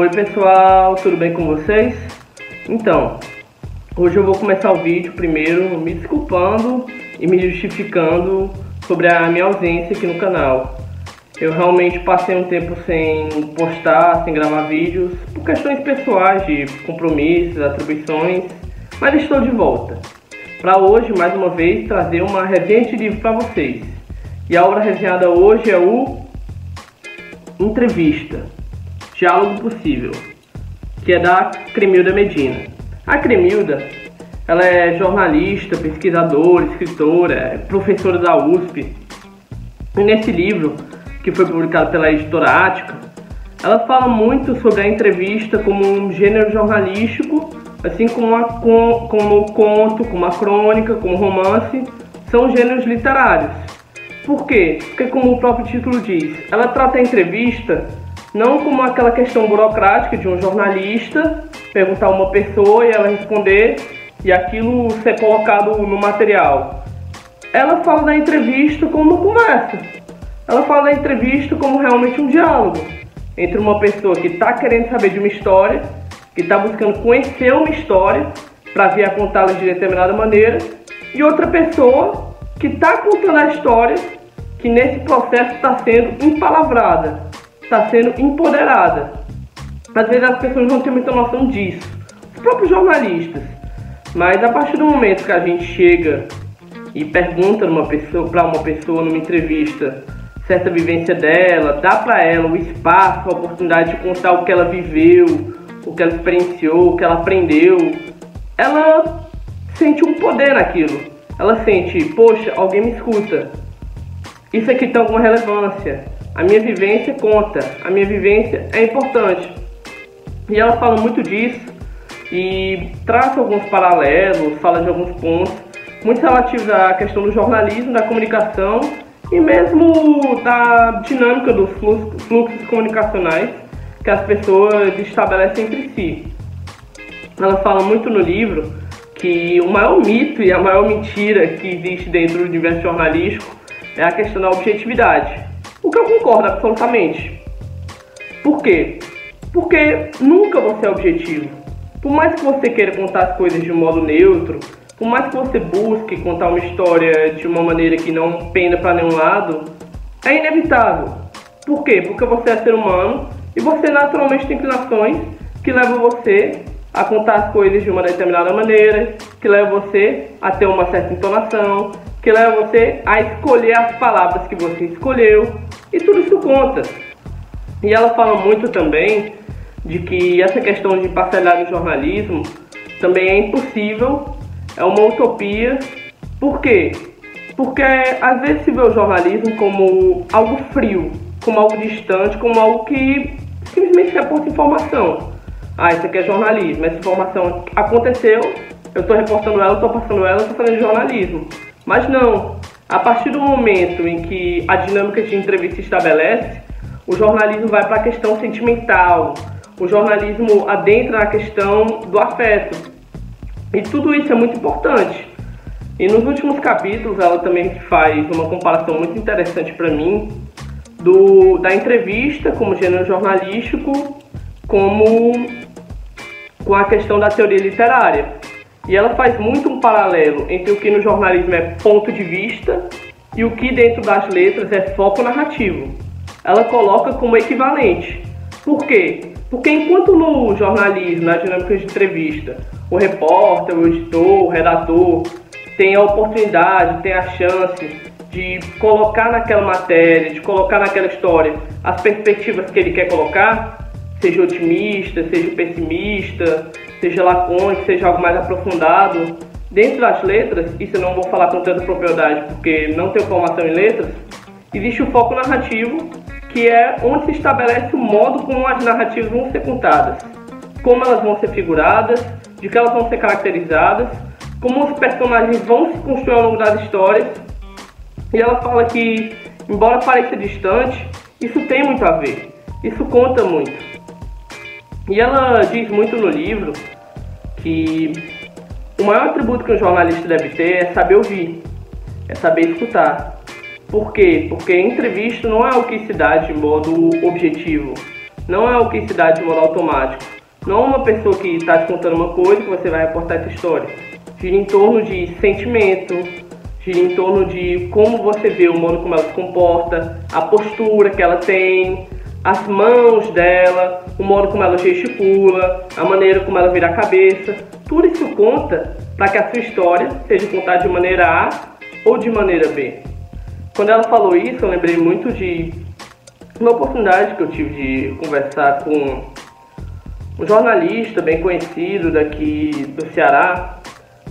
Oi pessoal, tudo bem com vocês? Então, hoje eu vou começar o vídeo primeiro me desculpando e me justificando sobre a minha ausência aqui no canal. Eu realmente passei um tempo sem postar, sem gravar vídeos, por questões pessoais de compromissos, atribuições, mas estou de volta. Para hoje, mais uma vez, trazer uma resenha de livro para vocês. E a obra resenhada hoje é o Entrevista Diálogo Possível, que é da Cremilda Medina. A Cremilda, ela é jornalista, pesquisadora, escritora, é professora da USP. E nesse livro, que foi publicado pela editora Ática, ela fala muito sobre a entrevista como um gênero jornalístico, assim como, a, como o conto, como a crônica, como o romance, são gêneros literários. Por quê? Porque, como o próprio título diz, ela trata a entrevista não como aquela questão burocrática de um jornalista perguntar a uma pessoa e ela responder e aquilo ser colocado no material. Ela fala da entrevista como uma conversa. Ela fala da entrevista como realmente um diálogo entre uma pessoa que está querendo saber de uma história, que está buscando conhecer uma história para vir a contá-la de determinada maneira, e outra pessoa que está contando a história, que nesse processo está sendo empalavrada está sendo empoderada. Às vezes as pessoas não têm muita noção disso, os próprios jornalistas. Mas a partir do momento que a gente chega e pergunta para uma pessoa numa entrevista certa vivência dela, dá para ela o espaço, a oportunidade de contar o que ela viveu, o que ela experienciou, o que ela aprendeu, ela sente um poder naquilo. Ela sente, poxa, alguém me escuta. Isso aqui tem alguma relevância. A minha vivência conta, a minha vivência é importante. E ela fala muito disso e traça alguns paralelos, fala de alguns pontos, muito relativos à questão do jornalismo, da comunicação e mesmo da dinâmica dos fluxos, comunicacionais que as pessoas estabelecem entre si. Ela fala muito no livro que o maior mito e a maior mentira que existe dentro do universo jornalístico é a questão da objetividade. O que eu concordo absolutamente. Por quê? Porque nunca você é objetivo. Por mais que você queira contar as coisas de um modo neutro, por mais que você busque contar uma história de uma maneira que não penda para nenhum lado, é inevitável. Por quê? Porque você é ser humano e você naturalmente tem inclinações que levam você a contar as coisas de uma determinada maneira, que levam você a ter uma certa entonação, que leva você a escolher as palavras que você escolheu, e tudo isso conta. E ela fala muito também de que essa questão de parcelar no jornalismo também é impossível, é uma utopia. Por quê? Porque às vezes se vê o jornalismo como algo frio, como algo distante, como algo que simplesmente reporta informação. Ah, isso aqui é jornalismo, essa informação aconteceu, eu estou reportando ela, estou passando ela, estou fazendo jornalismo. Mas não, a partir do momento em que a dinâmica de entrevista se estabelece, o jornalismo vai para a questão sentimental, o jornalismo adentra na questão do afeto. E tudo isso é muito importante. E nos últimos capítulos ela também faz uma comparação muito interessante para mim do, da entrevista como gênero jornalístico como com a questão da teoria literária. E ela faz muito um paralelo entre o que no jornalismo é ponto de vista e o que dentro das letras é foco narrativo. Ela coloca como equivalente. Por quê? Porque enquanto no jornalismo, na dinâmica de entrevista, o repórter, o editor, o redator tem a oportunidade, tem a chance de colocar naquela matéria, de colocar naquela história as perspectivas que ele quer colocar, seja otimista, seja pessimista, seja lacônico, seja algo mais aprofundado. Dentro das letras, isso eu não vou falar com tanta propriedade porque não tenho formação em letras, existe o foco narrativo, que é onde se estabelece o modo como as narrativas vão ser contadas, como elas vão ser figuradas, de que elas vão ser caracterizadas, como os personagens vão se construir ao longo das histórias. E ela fala que, embora pareça distante, isso tem muito a ver, isso conta muito. E ela diz muito no livro que o maior atributo que um jornalista deve ter é saber ouvir, é saber escutar. Por quê? Porque entrevista não é o que se dá de modo objetivo. Não é o que se dá de modo automático. Não é uma pessoa que está te contando uma coisa que você vai reportar essa história. Gira em torno de sentimento, gira em torno de como você vê o modo como ela se comporta, a postura que ela tem, as mãos dela, o modo como ela gesticula, a maneira como ela vira a cabeça. Tudo isso conta para que a sua história seja contada de maneira A ou de maneira B. Quando ela falou isso, eu lembrei muito de uma oportunidade que eu tive de conversar com um jornalista bem conhecido daqui do Ceará,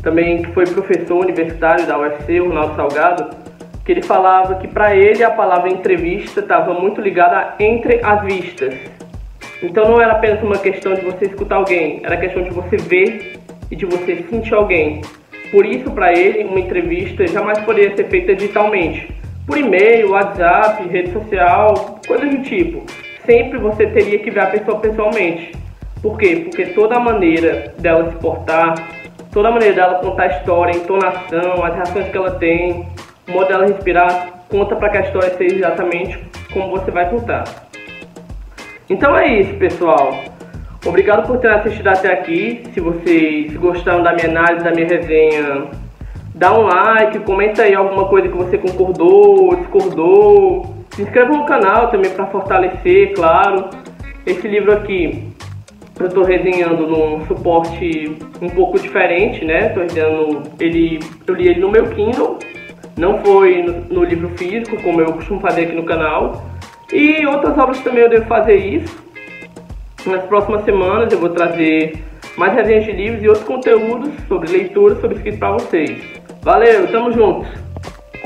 também que foi professor universitário da UFC, o Ronaldo Salgado, que ele falava que para ele a palavra entrevista estava muito ligada entre as vistas. Então não era apenas uma questão de você escutar alguém, era questão de você ver e de você sentir alguém. Por isso, para ele, uma entrevista jamais poderia ser feita digitalmente, por e-mail, WhatsApp, rede social, coisas do tipo. Sempre você teria que ver a pessoa pessoalmente. Por quê? Porque toda a maneira dela se portar, toda a maneira dela contar a história, a entonação, as reações que ela tem, o modo dela respirar, conta para que a história seja exatamente como você vai contar. Então é isso, pessoal. Obrigado por ter assistido até aqui. Se vocês gostaram da minha análise, da minha resenha, dá um like, comenta aí alguma coisa que você concordou, discordou. Se inscreva no canal também para fortalecer, claro. Esse livro aqui eu estou resenhando num suporte um pouco diferente, né? Estou resenhando ele, eu li ele no meu Kindle, não foi no, no livro físico como eu costumo fazer aqui no canal. E outras obras também eu devo fazer isso. Nas próximas semanas eu vou trazer mais resenhas de livros e outros conteúdos sobre leitura, sobre escrito para vocês. Valeu, tamo juntos!